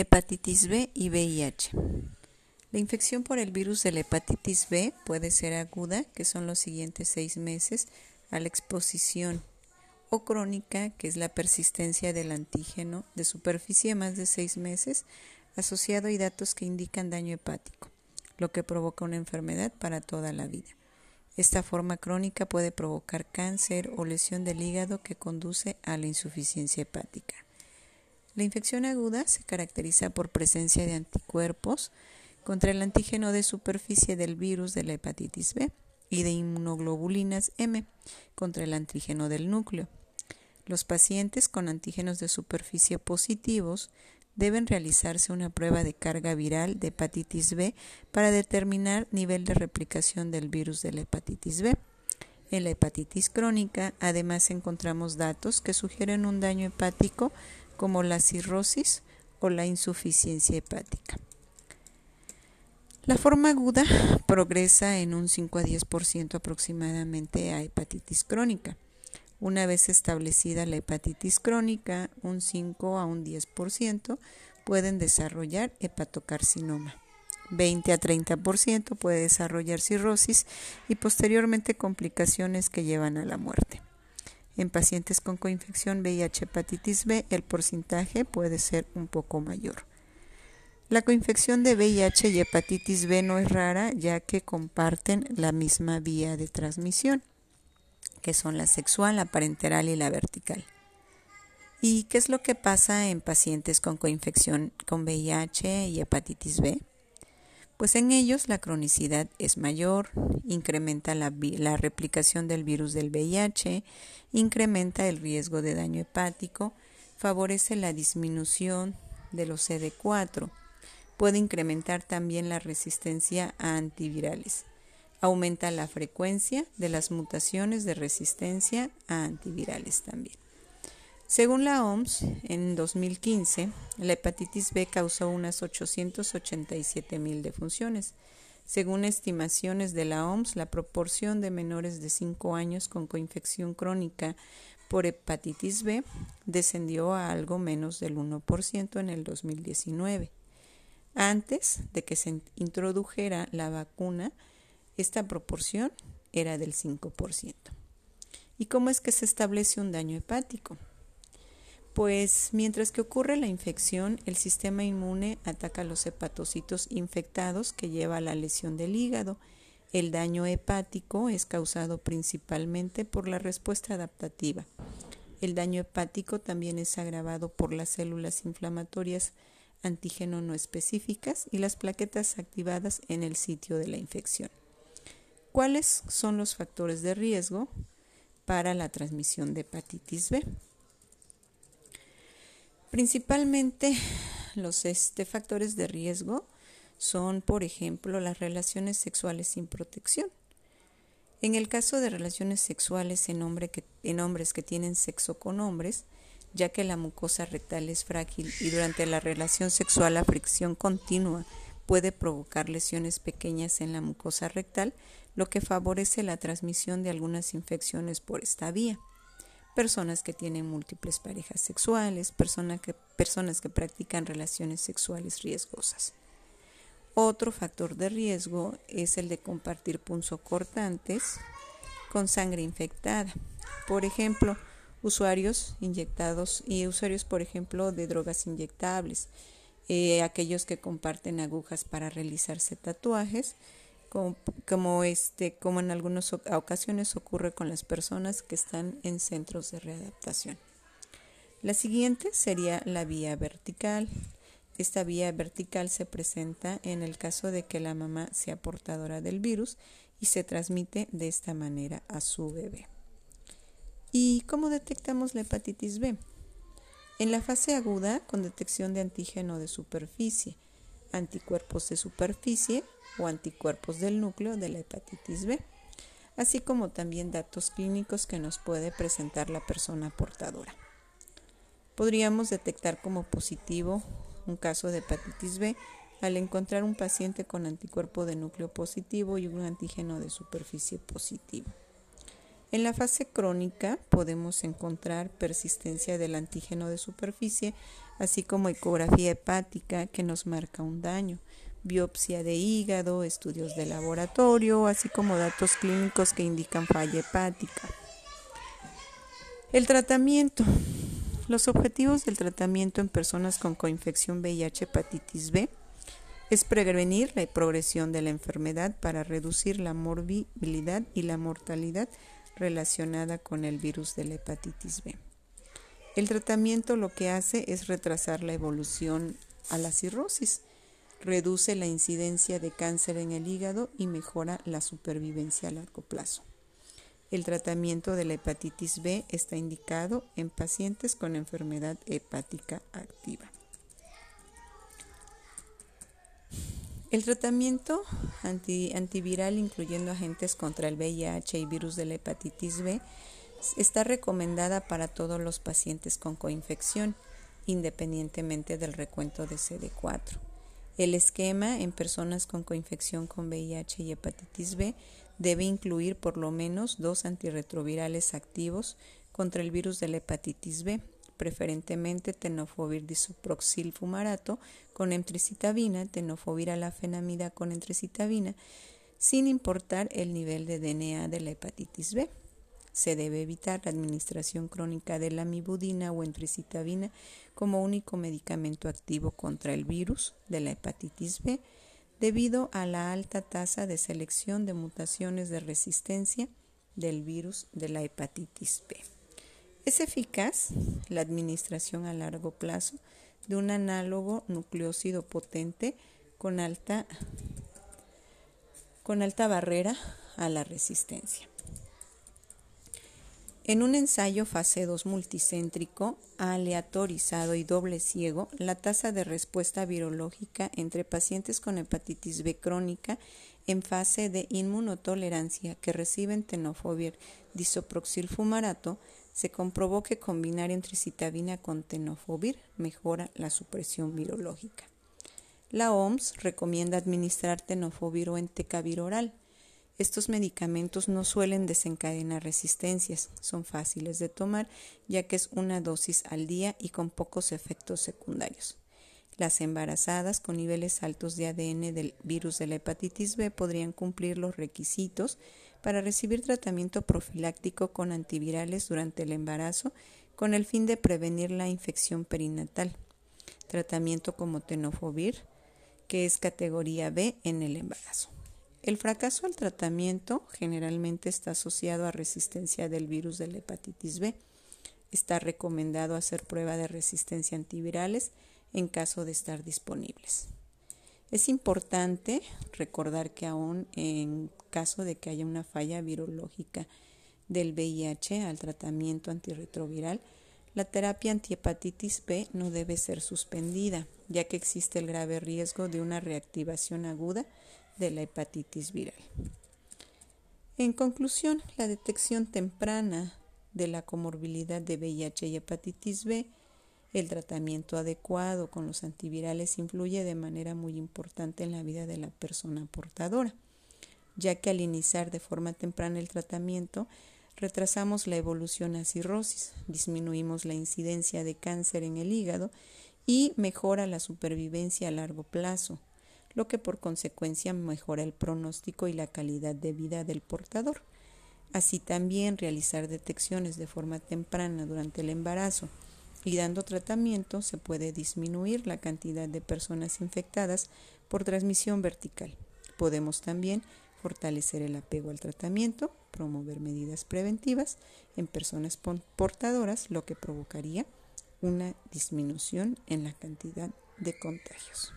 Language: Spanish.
Hepatitis B y VIH. La infección por el virus de la hepatitis B puede ser aguda, que son los siguientes seis meses, a la exposición, o crónica, que es la persistencia del antígeno de superficie más de seis meses, asociado a datos que indican daño hepático, lo que provoca una enfermedad para toda la vida. Esta forma crónica puede provocar cáncer o lesión del hígado que conduce a la insuficiencia hepática. La infección aguda se caracteriza por presencia de anticuerpos contra el antígeno de superficie del virus de la hepatitis B y de inmunoglobulinas M contra el antígeno del núcleo. Los pacientes con antígenos de superficie positivos deben realizarse una prueba de carga viral de hepatitis B para determinar nivel de replicación del virus de la hepatitis B. En la hepatitis crónica, además, encontramos datos que sugieren un daño hepático como la cirrosis o la insuficiencia hepática. La forma aguda progresa en un 5 a 10% aproximadamente a hepatitis crónica. Una vez establecida la hepatitis crónica, un 5 a un 10% pueden desarrollar hepatocarcinoma. 20 a 30% puede desarrollar cirrosis y posteriormente complicaciones que llevan a la muerte. En pacientes con coinfección VIH hepatitis B, el porcentaje puede ser un poco mayor. La coinfección de VIH y hepatitis B no es rara ya que comparten la misma vía de transmisión, que son la sexual, la parenteral y la vertical. ¿Y qué es lo que pasa en pacientes con coinfección con VIH y hepatitis B? Pues en ellos la cronicidad es mayor, incrementa la, replicación del virus del VIH, incrementa el riesgo de daño hepático, favorece la disminución de los CD4, puede incrementar también la resistencia a antivirales, aumenta la frecuencia de las mutaciones de resistencia a antivirales también. Según la OMS, en 2015, la hepatitis B causó unas 887 mil defunciones. Según estimaciones de la OMS, la proporción de menores de 5 años con coinfección crónica por hepatitis B descendió a algo menos del 1% en el 2019. Antes de que se introdujera la vacuna, esta proporción era del 5%. ¿Y cómo es que se establece un daño hepático? Pues mientras que ocurre la infección, el sistema inmune ataca los hepatocitos infectados que lleva a la lesión del hígado. El daño hepático es causado principalmente por la respuesta adaptativa. El daño hepático también es agravado por las células inflamatorias antígeno no específicas y las plaquetas activadas en el sitio de la infección. ¿Cuáles son los factores de riesgo para la transmisión de hepatitis B? Principalmente los este, factores de riesgo son, por ejemplo, las relaciones sexuales sin protección. En el caso de relaciones sexuales en, en hombres que tienen sexo con hombres, ya que la mucosa rectal es frágil y durante la relación sexual la fricción continua puede provocar lesiones pequeñas en la mucosa rectal, lo que favorece la transmisión de algunas infecciones por esta vía personas que tienen múltiples parejas sexuales, personas que, personas que practican relaciones sexuales riesgosas. Otro factor de riesgo es el de compartir punzocortantes con sangre infectada. Por ejemplo, usuarios inyectados y usuarios, por ejemplo, de drogas inyectables, eh, aquellos que comparten agujas para realizarse tatuajes, como, este, como en algunas ocasiones ocurre con las personas que están en centros de readaptación. La siguiente sería la vía vertical. Esta vía vertical se presenta en el caso de que la mamá sea portadora del virus y se transmite de esta manera a su bebé. ¿Y cómo detectamos la hepatitis B? En la fase aguda, con detección de antígeno de superficie, anticuerpos de superficie o anticuerpos del núcleo de la hepatitis B, así como también datos clínicos que nos puede presentar la persona portadora. Podríamos detectar como positivo un caso de hepatitis B al encontrar un paciente con anticuerpo de núcleo positivo y un antígeno de superficie positivo. En la fase crónica podemos encontrar persistencia del antígeno de superficie, así como ecografía hepática que nos marca un daño, biopsia de hígado, estudios de laboratorio, así como datos clínicos que indican falla hepática. El tratamiento. Los objetivos del tratamiento en personas con coinfección VIH hepatitis B es prevenir la progresión de la enfermedad para reducir la morbilidad y la mortalidad relacionada con el virus de la hepatitis B. El tratamiento lo que hace es retrasar la evolución a la cirrosis, reduce la incidencia de cáncer en el hígado y mejora la supervivencia a largo plazo. El tratamiento de la hepatitis B está indicado en pacientes con enfermedad hepática activa. El tratamiento antiviral, incluyendo agentes contra el VIH y virus de la hepatitis B, está recomendada para todos los pacientes con coinfección, independientemente del recuento de CD4. El esquema en personas con coinfección con VIH y hepatitis B debe incluir por lo menos dos antirretrovirales activos contra el virus de la hepatitis B, preferentemente tenofovir disoproxil fumarato con emtricitabina, tenofovir alafenamida con emtricitabina, sin importar el nivel de DNA de la hepatitis B. Se debe evitar la administración crónica de la amibudina o emtricitabina como único medicamento activo contra el virus de la hepatitis B debido a la alta tasa de selección de mutaciones de resistencia del virus de la hepatitis B. Es eficaz la administración a largo plazo de un análogo nucleócido potente con alta, con alta barrera a la resistencia. En un ensayo fase 2 multicéntrico, aleatorizado y doble ciego, la tasa de respuesta virológica entre pacientes con hepatitis B crónica en fase de inmunotolerancia que reciben tenofovir disoproxil fumarato se comprobó que combinar entricitabina con tenofovir mejora la supresión virológica. La OMS recomienda administrar tenofovir o entecavir oral. Estos medicamentos no suelen desencadenar resistencias, son fáciles de tomar ya que es una dosis al día y con pocos efectos secundarios. Las embarazadas con niveles altos de ADN del virus de la hepatitis B podrían cumplir los requisitos para recibir tratamiento profiláctico con antivirales durante el embarazo con el fin de prevenir la infección perinatal. Tratamiento como tenofovir, que es categoría B en el embarazo. El fracaso al tratamiento generalmente está asociado a resistencia del virus de la hepatitis B. Está recomendado hacer prueba de resistencia antivirales en caso de estar disponibles. Es importante recordar que aún en caso de que haya una falla virológica del VIH al tratamiento antirretroviral, la terapia antihepatitis B no debe ser suspendida, ya que existe el grave riesgo de una reactivación aguda de la hepatitis viral. En conclusión, la detección temprana de la comorbilidad de VIH y hepatitis B el tratamiento adecuado con los antivirales influye de manera muy importante en la vida de la persona portadora, ya que al iniciar de forma temprana el tratamiento, retrasamos la evolución a cirrosis, disminuimos la incidencia de cáncer en el hígado y mejora la supervivencia a largo plazo, lo que por consecuencia mejora el pronóstico y la calidad de vida del portador. Así también realizar detecciones de forma temprana durante el embarazo y dando tratamiento se puede disminuir la cantidad de personas infectadas por transmisión vertical. Podemos también fortalecer el apego al tratamiento, promover medidas preventivas en personas portadoras, lo que provocaría una disminución en la cantidad de contagios.